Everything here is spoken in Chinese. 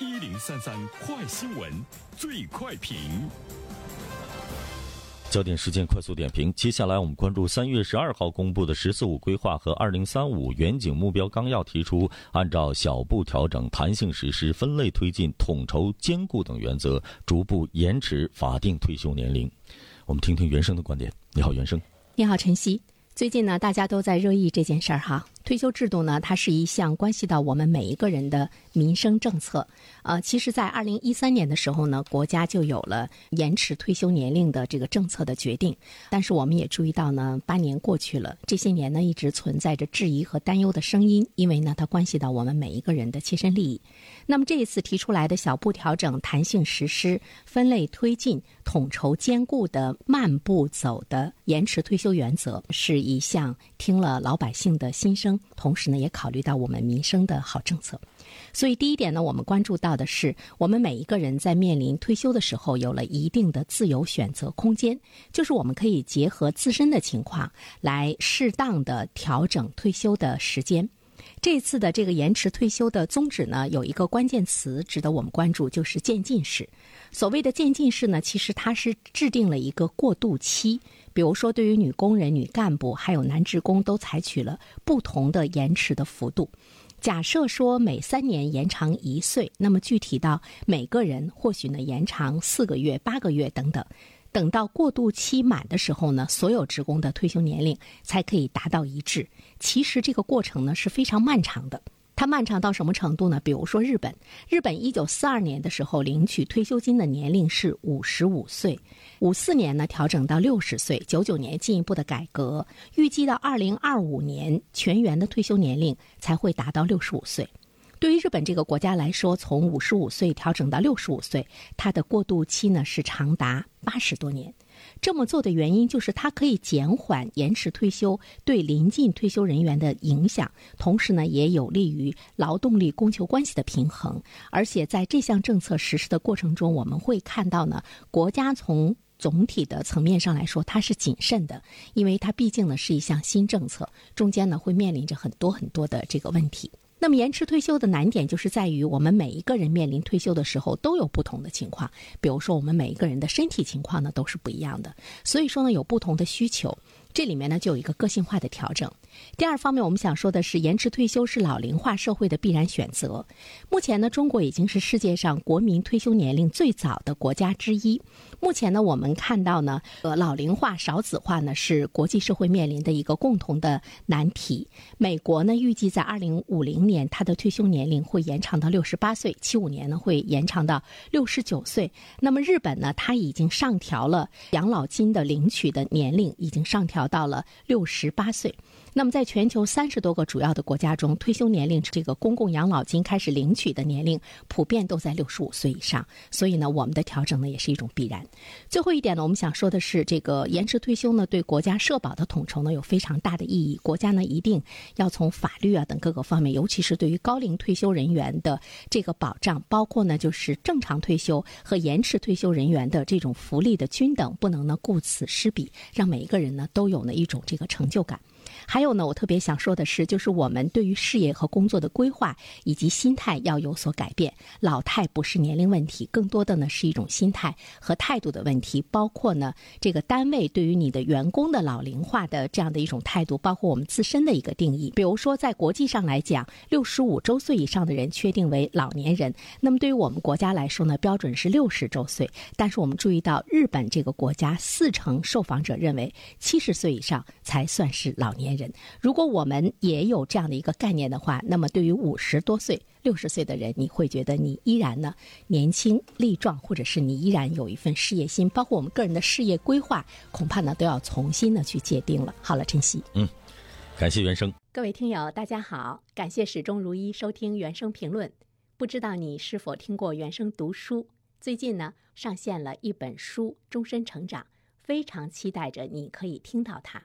一零三三快新闻，最快评。焦点事件快速点评，接下来我们关注三月十二号公布的“十四五”规划和二零三五远景目标纲要提出，按照小步调整、弹性实施、分类推进、统筹兼顾等原则，逐步延迟法定退休年龄。我们听听袁生的观点。你好，袁生。你好，晨曦。最近呢，大家都在热议这件事儿哈。退休制度呢，它是一项关系到我们每一个人的民生政策。呃，其实，在二零一三年的时候呢，国家就有了延迟退休年龄的这个政策的决定。但是，我们也注意到呢，八年过去了，这些年呢，一直存在着质疑和担忧的声音，因为呢，它关系到我们每一个人的切身利益。那么，这一次提出来的小步调整、弹性实施、分类推进、统筹兼顾的慢步走的延迟退休原则，是一项听了老百姓的心声。同时呢，也考虑到我们民生的好政策，所以第一点呢，我们关注到的是，我们每一个人在面临退休的时候，有了一定的自由选择空间，就是我们可以结合自身的情况来适当的调整退休的时间。这次的这个延迟退休的宗旨呢，有一个关键词值得我们关注，就是渐进式。所谓的渐进式呢，其实它是制定了一个过渡期。比如说，对于女工人、女干部还有男职工，都采取了不同的延迟的幅度。假设说每三年延长一岁，那么具体到每个人，或许呢延长四个月、八个月等等。等到过渡期满的时候呢，所有职工的退休年龄才可以达到一致。其实这个过程呢是非常漫长的。它漫长到什么程度呢？比如说日本，日本一九四二年的时候领取退休金的年龄是五十五岁，五四年呢调整到六十岁，九九年进一步的改革，预计到二零二五年全员的退休年龄才会达到六十五岁。对于日本这个国家来说，从五十五岁调整到六十五岁，它的过渡期呢是长达八十多年。这么做的原因就是它可以减缓延迟退休对临近退休人员的影响，同时呢也有利于劳动力供求关系的平衡。而且在这项政策实施的过程中，我们会看到呢，国家从总体的层面上来说，它是谨慎的，因为它毕竟呢是一项新政策，中间呢会面临着很多很多的这个问题。那么延迟退休的难点就是在于，我们每一个人面临退休的时候都有不同的情况，比如说我们每一个人的身体情况呢都是不一样的，所以说呢有不同的需求。这里面呢就有一个个性化的调整。第二方面，我们想说的是，延迟退休是老龄化社会的必然选择。目前呢，中国已经是世界上国民退休年龄最早的国家之一。目前呢，我们看到呢，呃，老龄化、少子化呢是国际社会面临的一个共同的难题。美国呢，预计在二零五零年，它的退休年龄会延长到六十八岁；七五年呢，会延长到六十九岁。那么日本呢，它已经上调了养老金的领取的年龄，已经上调。到了六十八岁，那么在全球三十多个主要的国家中，退休年龄这个公共养老金开始领取的年龄普遍都在六十五岁以上。所以呢，我们的调整呢也是一种必然。最后一点呢，我们想说的是，这个延迟退休呢对国家社保的统筹呢有非常大的意义。国家呢一定要从法律啊等各个方面，尤其是对于高龄退休人员的这个保障，包括呢就是正常退休和延迟退休人员的这种福利的均等，不能呢顾此失彼，让每一个人呢都有。呢一种这个成就感。还有呢，我特别想说的是，就是我们对于事业和工作的规划以及心态要有所改变。老态不是年龄问题，更多的呢是一种心态和态度的问题。包括呢，这个单位对于你的员工的老龄化的这样的一种态度，包括我们自身的一个定义。比如说，在国际上来讲，六十五周岁以上的人确定为老年人。那么对于我们国家来说呢，标准是六十周岁。但是我们注意到，日本这个国家四成受访者认为七十岁以上才算是老年年。人，如果我们也有这样的一个概念的话，那么对于五十多岁、六十岁的人，你会觉得你依然呢年轻力壮，或者是你依然有一份事业心，包括我们个人的事业规划，恐怕呢都要重新的去界定了。好了，晨曦，嗯，感谢原生，各位听友，大家好，感谢始终如一收听原声评论。不知道你是否听过原声读书？最近呢上线了一本书《终身成长》，非常期待着你可以听到它。